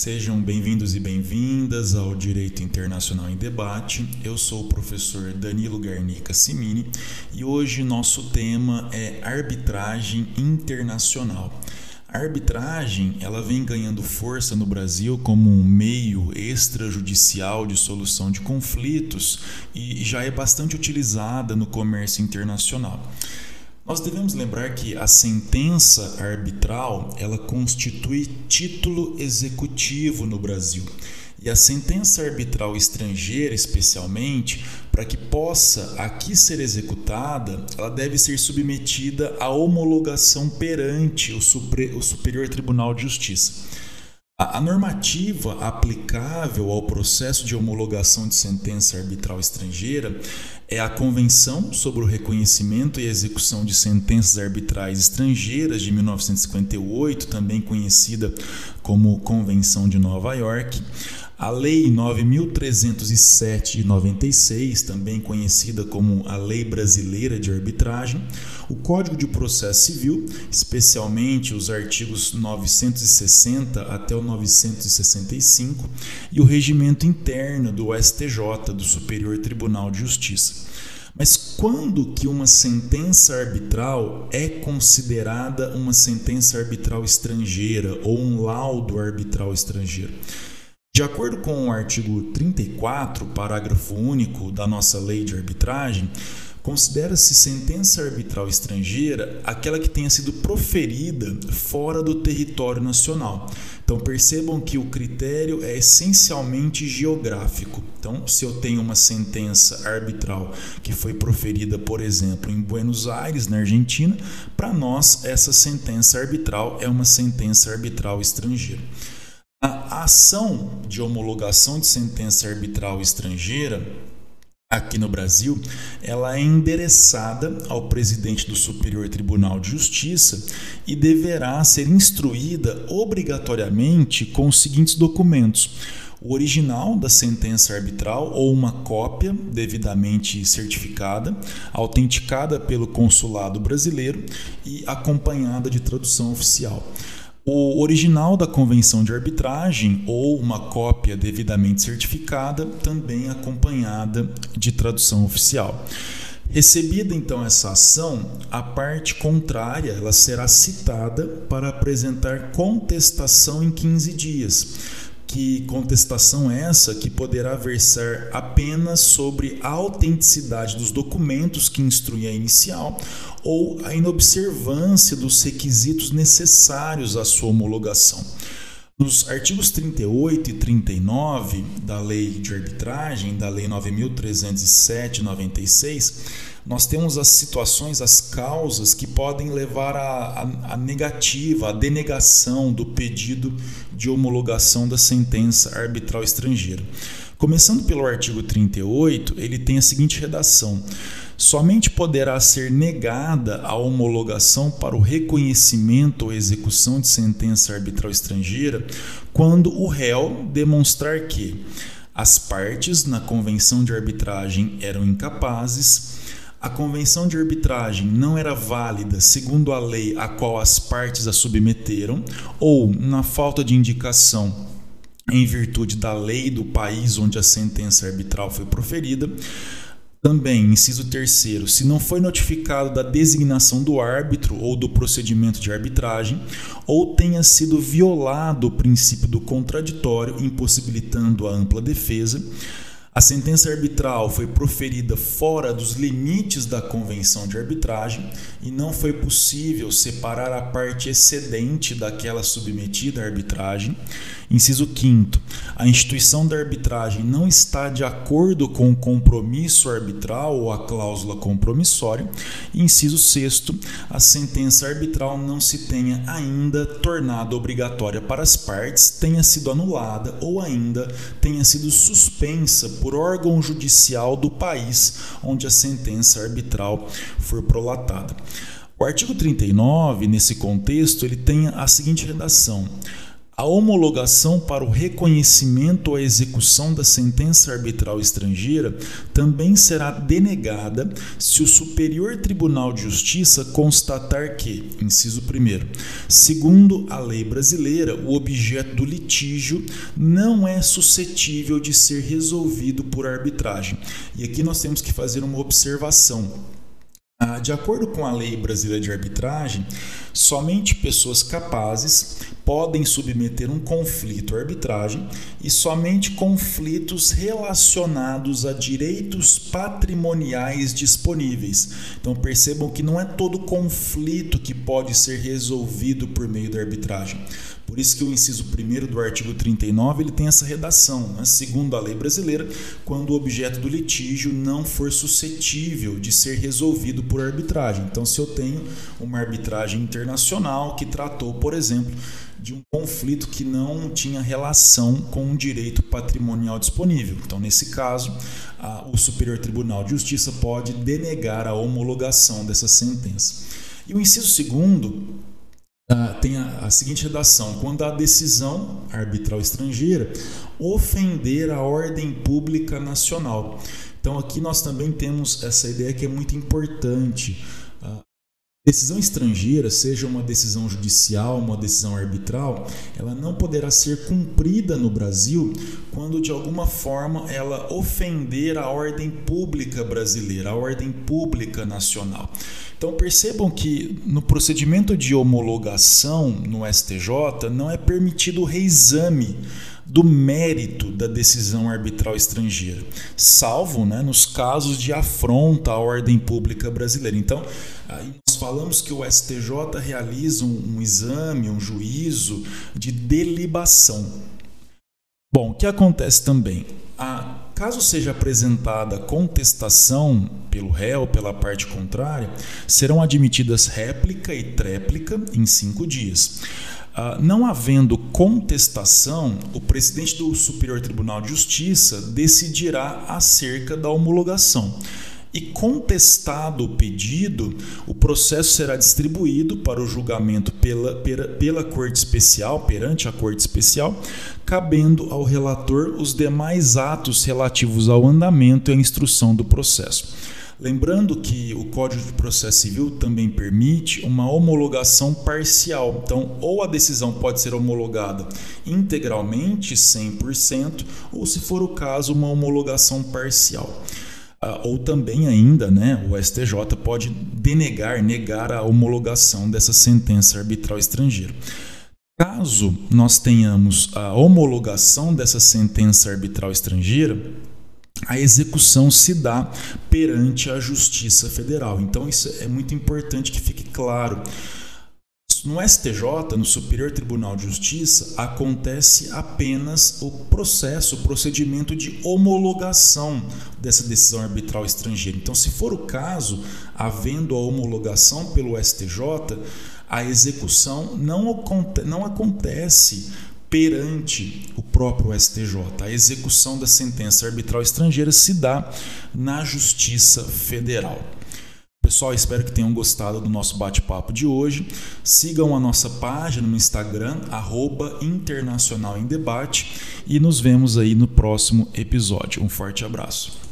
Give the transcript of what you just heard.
Sejam bem-vindos e bem-vindas ao Direito Internacional em Debate. Eu sou o professor Danilo Garnica Simini e hoje nosso tema é arbitragem internacional. A arbitragem ela vem ganhando força no Brasil como um meio extrajudicial de solução de conflitos e já é bastante utilizada no comércio internacional. Nós devemos lembrar que a sentença arbitral ela constitui título executivo no Brasil. E a sentença arbitral estrangeira, especialmente, para que possa aqui ser executada, ela deve ser submetida à homologação perante o, Superior Tribunal de Justiça. A normativa aplicável ao processo de homologação de sentença arbitral estrangeira é a Convenção sobre o Reconhecimento e Execução de Sentenças Arbitrais Estrangeiras de 1958, também conhecida como Convenção de Nova York, a Lei 9307 de 96, também conhecida como a Lei Brasileira de Arbitragem, o Código de Processo Civil, especialmente os artigos 960 até o 965, e o regimento interno do STJ, do Superior Tribunal de Justiça. Mas quando que uma sentença arbitral é considerada uma sentença arbitral estrangeira ou um laudo arbitral estrangeiro? De acordo com o artigo 34, parágrafo único da nossa lei de arbitragem, considera-se sentença arbitral estrangeira aquela que tenha sido proferida fora do território nacional. Então percebam que o critério é essencialmente geográfico. Então, se eu tenho uma sentença arbitral que foi proferida, por exemplo, em Buenos Aires, na Argentina, para nós essa sentença arbitral é uma sentença arbitral estrangeira. A ação de homologação de sentença arbitral estrangeira aqui no Brasil, ela é endereçada ao presidente do Superior Tribunal de Justiça e deverá ser instruída obrigatoriamente com os seguintes documentos: o original da sentença arbitral ou uma cópia devidamente certificada, autenticada pelo consulado brasileiro e acompanhada de tradução oficial o original da convenção de arbitragem ou uma cópia devidamente certificada, também acompanhada de tradução oficial. Recebida então essa ação, a parte contrária ela será citada para apresentar contestação em 15 dias que contestação é essa que poderá versar apenas sobre a autenticidade dos documentos que instruem a inicial ou a inobservância dos requisitos necessários à sua homologação. Nos artigos 38 e 39 da Lei de Arbitragem, da Lei 9307 96, nós temos as situações, as causas que podem levar à negativa, à denegação do pedido de homologação da sentença arbitral estrangeira. Começando pelo artigo 38, ele tem a seguinte redação: somente poderá ser negada a homologação para o reconhecimento ou execução de sentença arbitral estrangeira quando o réu demonstrar que as partes na convenção de arbitragem eram incapazes, a convenção de arbitragem não era válida segundo a lei a qual as partes a submeteram, ou, na falta de indicação em virtude da lei do país onde a sentença arbitral foi proferida, também, inciso terceiro, se não foi notificado da designação do árbitro ou do procedimento de arbitragem, ou tenha sido violado o princípio do contraditório, impossibilitando a ampla defesa, a sentença arbitral foi proferida fora dos limites da convenção de arbitragem e não foi possível separar a parte excedente daquela submetida à arbitragem. Inciso 5. A instituição da arbitragem não está de acordo com o compromisso arbitral ou a cláusula compromissória. Inciso 6. A sentença arbitral não se tenha ainda tornado obrigatória para as partes, tenha sido anulada ou ainda tenha sido suspensa por órgão judicial do país onde a sentença arbitral for prolatada. O artigo 39, nesse contexto, ele tem a seguinte redação: A homologação para o reconhecimento ou a execução da sentença arbitral estrangeira também será denegada se o Superior Tribunal de Justiça constatar que, inciso 1, segundo a lei brasileira, o objeto do litígio não é suscetível de ser resolvido por arbitragem. E aqui nós temos que fazer uma observação. Ah, de acordo com a Lei Brasileira de Arbitragem, somente pessoas capazes podem submeter um conflito à arbitragem e somente conflitos relacionados a direitos patrimoniais disponíveis. Então percebam que não é todo conflito que pode ser resolvido por meio da arbitragem. Por isso que o inciso 1 do artigo 39 ele tem essa redação, né? segundo a lei brasileira, quando o objeto do litígio não for suscetível de ser resolvido por arbitragem. Então, se eu tenho uma arbitragem internacional que tratou, por exemplo, de um conflito que não tinha relação com um direito patrimonial disponível. Então, nesse caso, a, o Superior Tribunal de Justiça pode denegar a homologação dessa sentença. E o inciso segundo Uh, tem a, a, seguinte redação: quando a decisão arbitral estrangeira ofender a ordem pública nacional. Então, aqui nós também temos essa ideia que é muito importante. Decisão estrangeira, seja uma decisão judicial, uma decisão arbitral, ela não poderá ser cumprida no Brasil quando de alguma forma ela ofender a ordem pública brasileira, a ordem pública nacional. Então percebam que no procedimento de homologação no STJ não é permitido o reexame do mérito da decisão arbitral estrangeira, salvo né, nos casos de afronta à ordem pública brasileira. Então, nós falamos que o STJ realiza um, um exame, um juízo de delibação. Bom, o que acontece também? A Caso seja apresentada contestação pelo réu, pela parte contrária, serão admitidas réplica e tréplica em cinco dias. Uh, não havendo contestação, o presidente do Superior Tribunal de Justiça decidirá acerca da homologação e contestado o pedido, o processo será distribuído para o julgamento pela, pela, pela Corte Especial, perante a Corte Especial, cabendo ao relator os demais atos relativos ao andamento e à instrução do processo. Lembrando que o Código de Processo Civil também permite uma homologação parcial. Então, ou a decisão pode ser homologada integralmente, 100%, ou, se for o caso, uma homologação parcial. Ah, ou também ainda, né, o STJ pode denegar, negar a homologação dessa sentença arbitral estrangeira. Caso nós tenhamos a homologação dessa sentença arbitral estrangeira, a execução se dá perante a Justiça Federal. Então, isso é muito importante que fique claro. No STJ, no Superior Tribunal de Justiça, acontece apenas o processo, o procedimento de homologação dessa decisão arbitral estrangeira. Então, se for o caso, havendo a homologação pelo STJ, a execução não, não acontece perante o próprio STJ. A execução da sentença arbitral estrangeira se dá na Justiça Federal. Pessoal, espero que tenham gostado do nosso bate-papo de hoje. Sigam a nossa página no Instagram, arroba Internacional em Debate, e nos vemos aí no próximo episódio. Um forte abraço.